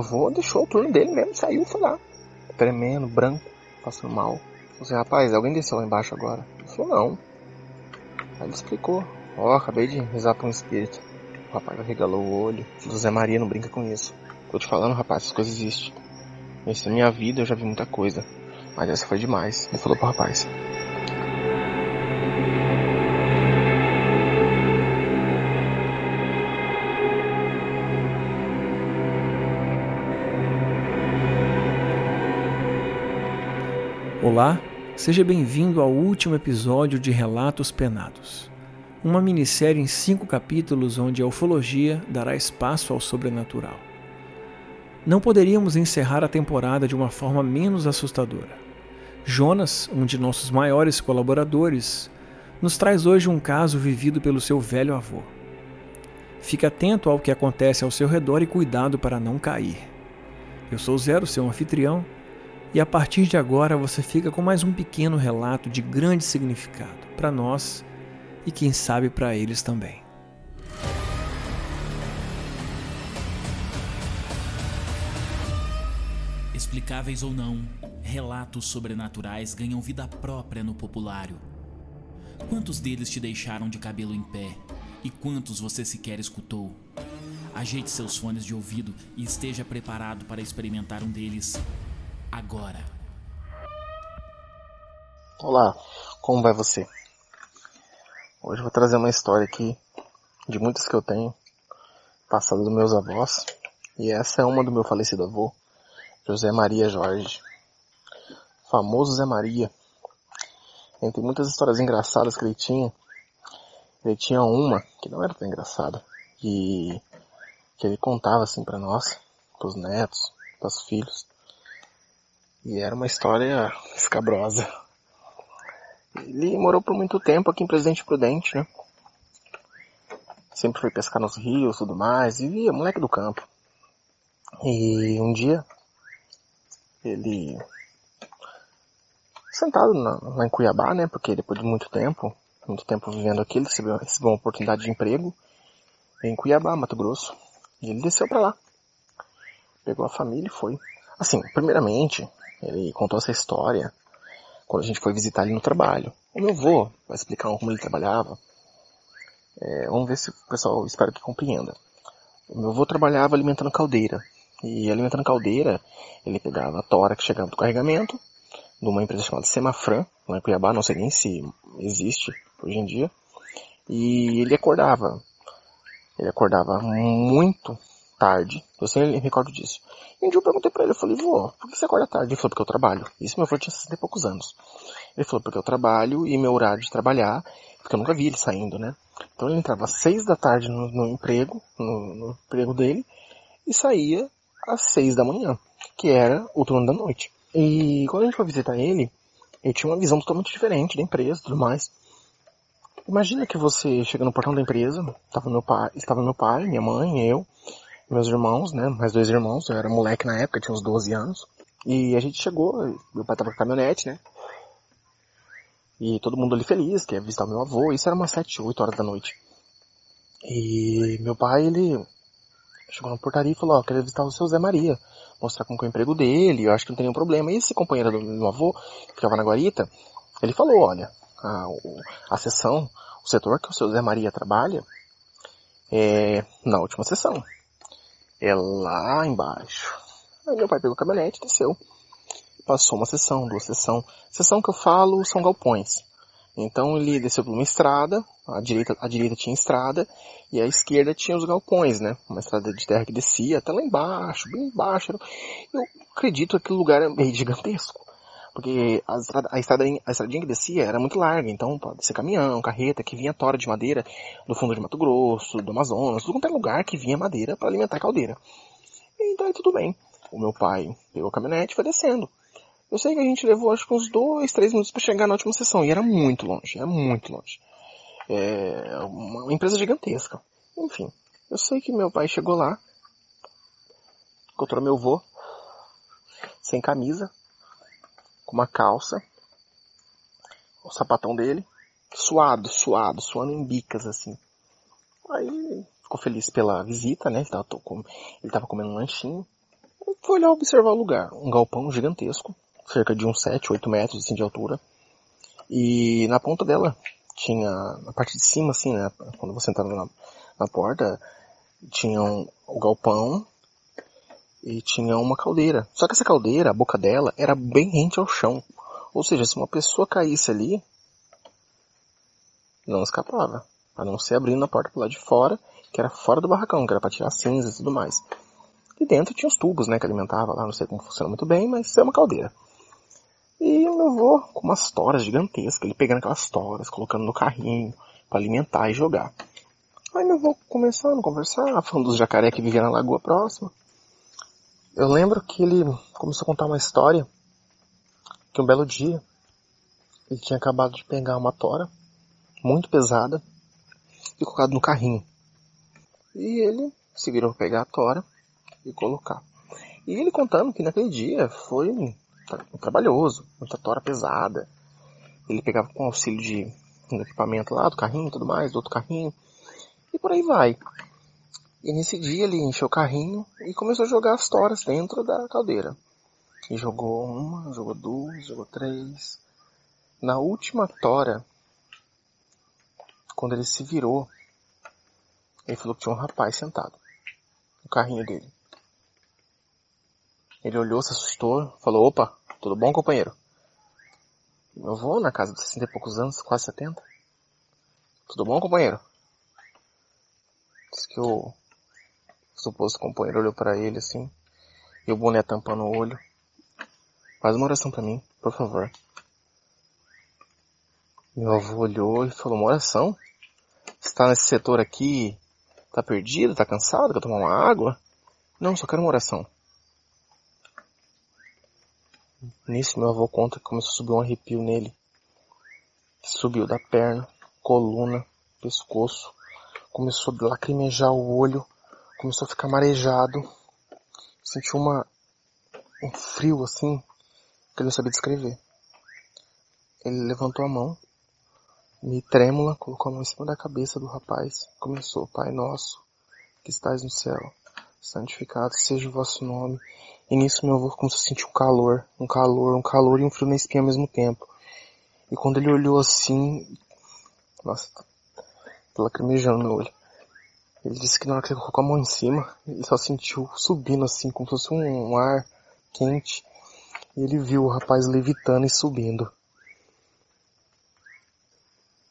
meu avô deixou o turno dele mesmo, saiu foi lá. Tremendo, branco, passando mal. Falei assim, rapaz, alguém desceu lá embaixo agora? Ele falou, não. Aí ele explicou. Ó, oh, acabei de rezar pra um espírito. O rapaz regalou o olho. Falou, Zé Maria, não brinca com isso. Tô te falando, rapaz, essas coisas existem. Isso na minha vida eu já vi muita coisa. Mas essa foi demais. Ele falou pro rapaz. Olá, seja bem-vindo ao último episódio de Relatos Penados, uma minissérie em cinco capítulos onde a ufologia dará espaço ao sobrenatural. Não poderíamos encerrar a temporada de uma forma menos assustadora. Jonas, um de nossos maiores colaboradores, nos traz hoje um caso vivido pelo seu velho avô. Fique atento ao que acontece ao seu redor e cuidado para não cair. Eu sou Zero, seu anfitrião, e a partir de agora você fica com mais um pequeno relato de grande significado para nós e quem sabe para eles também. Explicáveis ou não, relatos sobrenaturais ganham vida própria no populário. Quantos deles te deixaram de cabelo em pé e quantos você sequer escutou? Ajeite seus fones de ouvido e esteja preparado para experimentar um deles agora. Olá, como vai você? Hoje eu vou trazer uma história aqui de muitas que eu tenho, passada dos meus avós, e essa é uma do meu falecido avô, José Maria Jorge. Famoso Zé Maria. Entre muitas histórias engraçadas que ele tinha, ele tinha uma que não era tão engraçada, e que ele contava assim para nós, pros netos, pros filhos. E era uma história escabrosa. Ele morou por muito tempo aqui em Presidente Prudente, né? Sempre foi pescar nos rios tudo mais, e via, moleque do campo. E um dia, ele, sentado na, lá em Cuiabá, né? Porque depois de muito tempo, muito tempo vivendo aqui, ele recebeu, recebeu uma oportunidade de emprego em Cuiabá, Mato Grosso. E ele desceu para lá. Pegou a família e foi. Assim, primeiramente, ele contou essa história quando a gente foi visitar ele no trabalho. O meu avô vai explicar como ele trabalhava. É, vamos ver se o pessoal, espero que compreenda. O meu avô trabalhava alimentando caldeira. E alimentando caldeira, ele pegava a tora que chegava do carregamento, de uma empresa chamada Semafran, lá em Cuiabá, não sei nem se existe hoje em dia. E ele acordava. Ele acordava muito tarde. Eu sempre me recordo disso. E um dia eu perguntei pra ele, eu falei, vô, por que você acorda tarde? Ele falou, porque eu trabalho. Isso meu avô tinha 60 e poucos anos. Ele falou, porque eu trabalho e meu horário de trabalhar, porque eu nunca vi ele saindo, né? Então ele entrava às seis da tarde no, no emprego, no, no, emprego dele, e saía às seis da manhã, que era o turno da noite. E quando a gente foi visitar ele, ele tinha uma visão totalmente diferente da empresa e tudo mais. Imagina que você chega no portão da empresa, estava meu pai, estava meu pai, minha mãe, eu, meus irmãos, né? Mais dois irmãos, eu era moleque na época, tinha uns 12 anos. E a gente chegou, meu pai tava com caminhonete, né? E todo mundo ali feliz, que ia visitar meu avô, isso era umas 7, 8 horas da noite. E meu pai, ele chegou na portaria e falou, ó, oh, queria visitar o seu Zé Maria, mostrar como que é o emprego dele, eu acho que não tem nenhum problema. E esse companheiro do meu avô, que ficava na Guarita, ele falou, olha, a, a sessão, o setor que o seu Zé Maria trabalha, é na última sessão é lá embaixo. Aí meu pai pegou a caminhonete, desceu. Passou uma sessão, duas sessões. Sessão que eu falo são galpões. Então ele desceu por uma estrada, a direita, a direita tinha estrada e a esquerda tinha os galpões, né? Uma estrada de terra que descia até lá embaixo, bem embaixo. Eu acredito que aquele lugar é meio gigantesco. Porque a, estrada, a, estradinha, a estradinha que descia era muito larga, então pode ser caminhão, carreta, que vinha tora de madeira do fundo de Mato Grosso, do Amazonas, tudo quanto é lugar que vinha madeira para alimentar a caldeira. Então tudo bem. O meu pai pegou a caminhonete e foi descendo. Eu sei que a gente levou acho que uns dois, três minutos para chegar na última sessão, e era muito longe, era muito longe. É uma empresa gigantesca. Enfim, eu sei que meu pai chegou lá, encontrou meu avô, sem camisa, com uma calça, o sapatão dele, suado, suado, suando em bicas assim. Aí ficou feliz pela visita, né? Ele tava, ele tava comendo um lanchinho. Foi olhar observar o lugar. Um galpão gigantesco, cerca de uns 7, 8 metros assim, de altura. E na ponta dela tinha, na parte de cima assim, né, quando você entrava na, na porta, tinha um, o galpão e tinha uma caldeira. Só que essa caldeira, a boca dela, era bem rente ao chão. Ou seja, se uma pessoa caísse ali, não escapava. A não ser abrindo a porta pro lado de fora, que era fora do barracão, que era para tirar cinzas e tudo mais. E dentro tinha os tubos, né, que alimentava lá, não sei como funciona muito bem, mas é uma caldeira. E o meu avô, com umas toras gigantescas, ele pegando aquelas toras, colocando no carrinho, para alimentar e jogar. Aí meu avô começando a conversar, falando dos jacaré que viviam na lagoa próxima. Eu lembro que ele começou a contar uma história, que um belo dia, ele tinha acabado de pegar uma tora, muito pesada, e colocado no carrinho. E ele se virou pegar a tora e colocar. E ele contando que naquele dia foi trabalhoso, muita tora pesada. Ele pegava com auxílio de um equipamento lá, do carrinho e tudo mais, do outro carrinho. E por aí vai. E nesse dia ele encheu o carrinho e começou a jogar as toras dentro da caldeira. E jogou uma, jogou duas, jogou três. Na última tora, quando ele se virou, ele falou que tinha um rapaz sentado no carrinho dele. Ele olhou, se assustou, falou, opa, tudo bom, companheiro? Meu avô, na casa de 60 e poucos anos, quase 70. Tudo bom, companheiro? Diz que o suposto companheiro olhou para ele assim, e o boné tampando o olho. Faz uma oração para mim, por favor. Meu avô olhou e falou, uma oração? Você tá nesse setor aqui, tá perdido, tá cansado, quer tomar uma água? Não, só quero uma oração. Nisso meu avô conta que começou a subir um arrepio nele. Subiu da perna, coluna, pescoço. Começou a lacrimejar o olho. Começou a ficar marejado. Sentiu uma, um frio assim, que ele não sabia descrever. Ele levantou a mão, me trêmula, colocou a mão em cima da cabeça do rapaz. Começou, Pai nosso, que estás no céu, santificado seja o vosso nome. E nisso meu avô começou a sentir um calor, um calor, um calor e um frio na espinha ao mesmo tempo. E quando ele olhou assim, nossa, tô lacrimejando no olho. Ele disse que na hora que ele colocou a mão em cima, ele só sentiu subindo assim, como se fosse um, ar quente. E ele viu o rapaz levitando e subindo.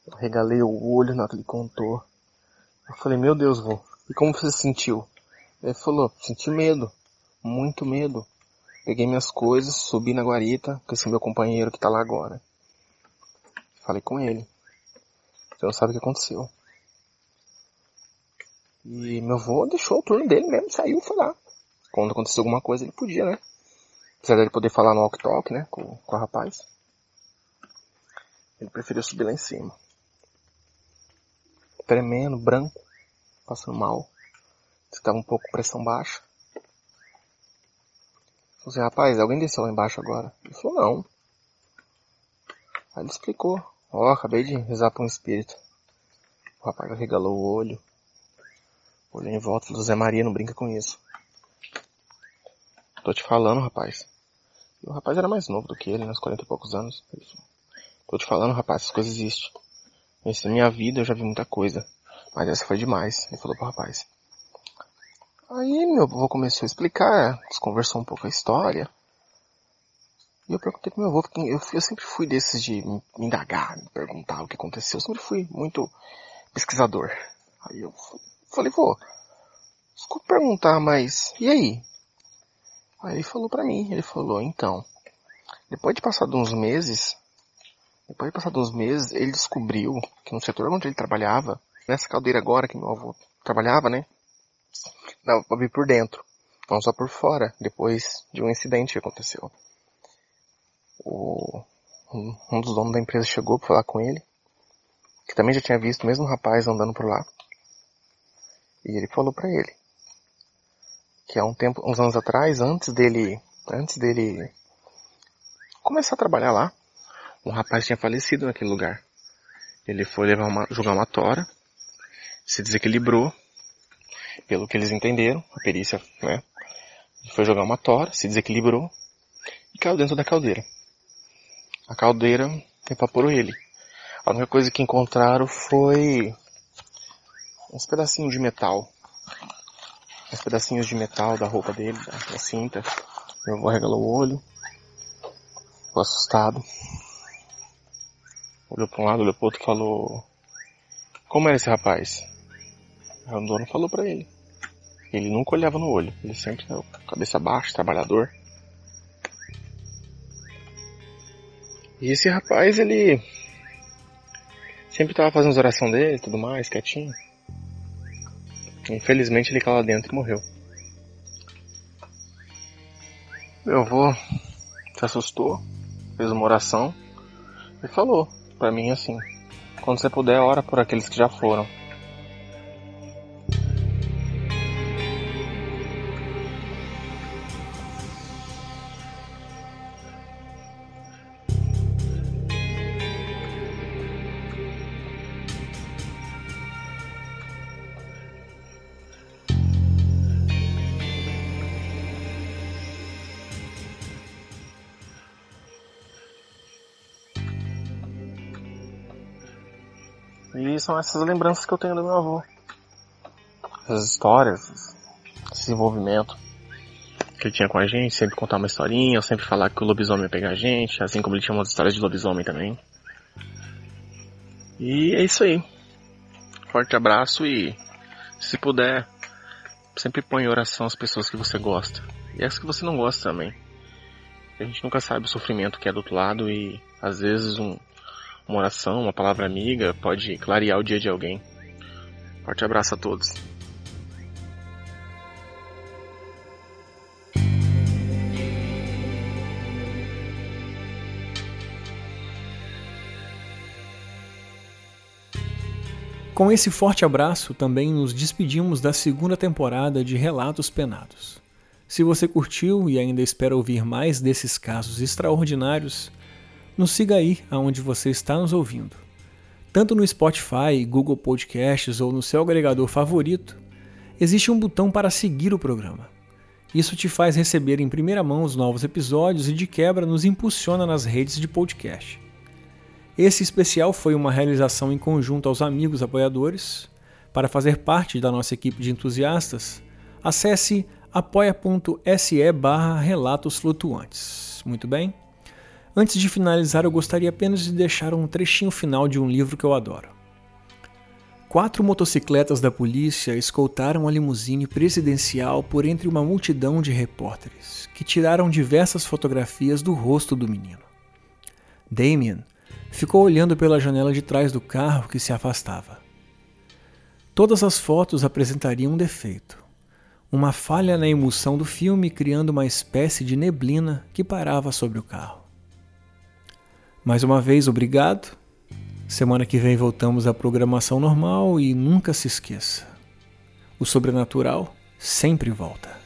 Eu regalei o olho na hora que ele contou. Eu falei, meu Deus, vô, e como você se sentiu? Ele falou, senti medo muito medo. Peguei minhas coisas, subi na guarita, com esse meu companheiro que tá lá agora. Falei com ele. Você não sabe o que aconteceu. E meu avô deixou o turno dele mesmo, saiu foi lá. Quando aconteceu alguma coisa, ele podia, né? Apesar dele poder falar no walk-talk, né? Com, com a rapaz. Ele preferiu subir lá em cima. Tremendo, branco, passando mal. Estava um pouco pressão baixa. Falei assim, rapaz, alguém desceu lá embaixo agora? Ele falou, não. Aí ele explicou. Ó, oh, acabei de rezar para um espírito. O rapaz regalou o olho. Olhou em volta e Zé Maria, não brinca com isso. Tô te falando, rapaz. E o rapaz era mais novo do que ele, uns 40 e poucos anos. Tô te falando, rapaz, essas coisas existem. Nessa minha vida eu já vi muita coisa. Mas essa foi demais. Ele falou pro rapaz. Aí meu avô começou a explicar, conversou um pouco a história. E eu perguntei pro meu avô, eu, eu sempre fui desses de me indagar, me perguntar o que aconteceu. Eu sempre fui muito pesquisador. Aí eu falei, vô, desculpa perguntar, mas e aí? Aí ele falou pra mim, ele falou, então, depois de passar uns meses, depois de passar uns meses, ele descobriu que no setor onde ele trabalhava, nessa caldeira agora que meu avô trabalhava, né? dava pra vir por dentro, não só por fora, depois de um incidente que aconteceu. O, um dos donos da empresa chegou para falar com ele, que também já tinha visto o mesmo rapaz andando por lá. E ele falou para ele que há um tempo, uns anos atrás, antes dele, antes dele começar a trabalhar lá, um rapaz tinha falecido naquele lugar. Ele foi levar uma, jogar uma tora, se desequilibrou pelo que eles entenderam, a perícia, né, foi jogar uma tora, se desequilibrou e caiu dentro da caldeira. A caldeira evaporou ele. A única coisa que encontraram foi uns pedacinhos de metal. Uns pedacinhos de metal da roupa dele, da, cinta. Meu avô regalou o olho. Ficou assustado. Olhou para um lado, olhou para outro e falou... Como era esse rapaz? Aí o dono falou para ele. Ele nunca olhava no olho. Ele sempre cabeça baixa, trabalhador. E esse rapaz, ele sempre tava fazendo as orações dele tudo mais, quietinho. Infelizmente ele caiu lá dentro e morreu. Meu avô se assustou, fez uma oração e falou para mim assim: quando você puder, ora por aqueles que já foram. E são essas lembranças que eu tenho do meu avô. Essas histórias, esse envolvimento que ele tinha com a gente, sempre contar uma historinha, eu sempre falar que o lobisomem ia pegar a gente, assim como ele tinha umas histórias de lobisomem também. E é isso aí. Forte abraço e se puder, sempre põe em oração as pessoas que você gosta. E as que você não gosta também. A gente nunca sabe o sofrimento que é do outro lado e às vezes um, uma oração, uma palavra amiga pode clarear o dia de alguém. Forte abraço a todos. Com esse forte abraço, também nos despedimos da segunda temporada de Relatos Penados. Se você curtiu e ainda espera ouvir mais desses casos extraordinários, nos siga aí aonde você está nos ouvindo. Tanto no Spotify, Google Podcasts ou no seu agregador favorito, existe um botão para seguir o programa. Isso te faz receber em primeira mão os novos episódios e de quebra nos impulsiona nas redes de podcast. Esse especial foi uma realização em conjunto aos amigos apoiadores. Para fazer parte da nossa equipe de entusiastas, acesse apoia.se barra relatos flutuantes. Muito bem? Antes de finalizar, eu gostaria apenas de deixar um trechinho final de um livro que eu adoro. Quatro motocicletas da polícia escoltaram a limusine presidencial por entre uma multidão de repórteres, que tiraram diversas fotografias do rosto do menino. Damien ficou olhando pela janela de trás do carro que se afastava. Todas as fotos apresentariam um defeito, uma falha na emulsão do filme criando uma espécie de neblina que parava sobre o carro. Mais uma vez, obrigado. Semana que vem voltamos à programação normal e nunca se esqueça: o sobrenatural sempre volta.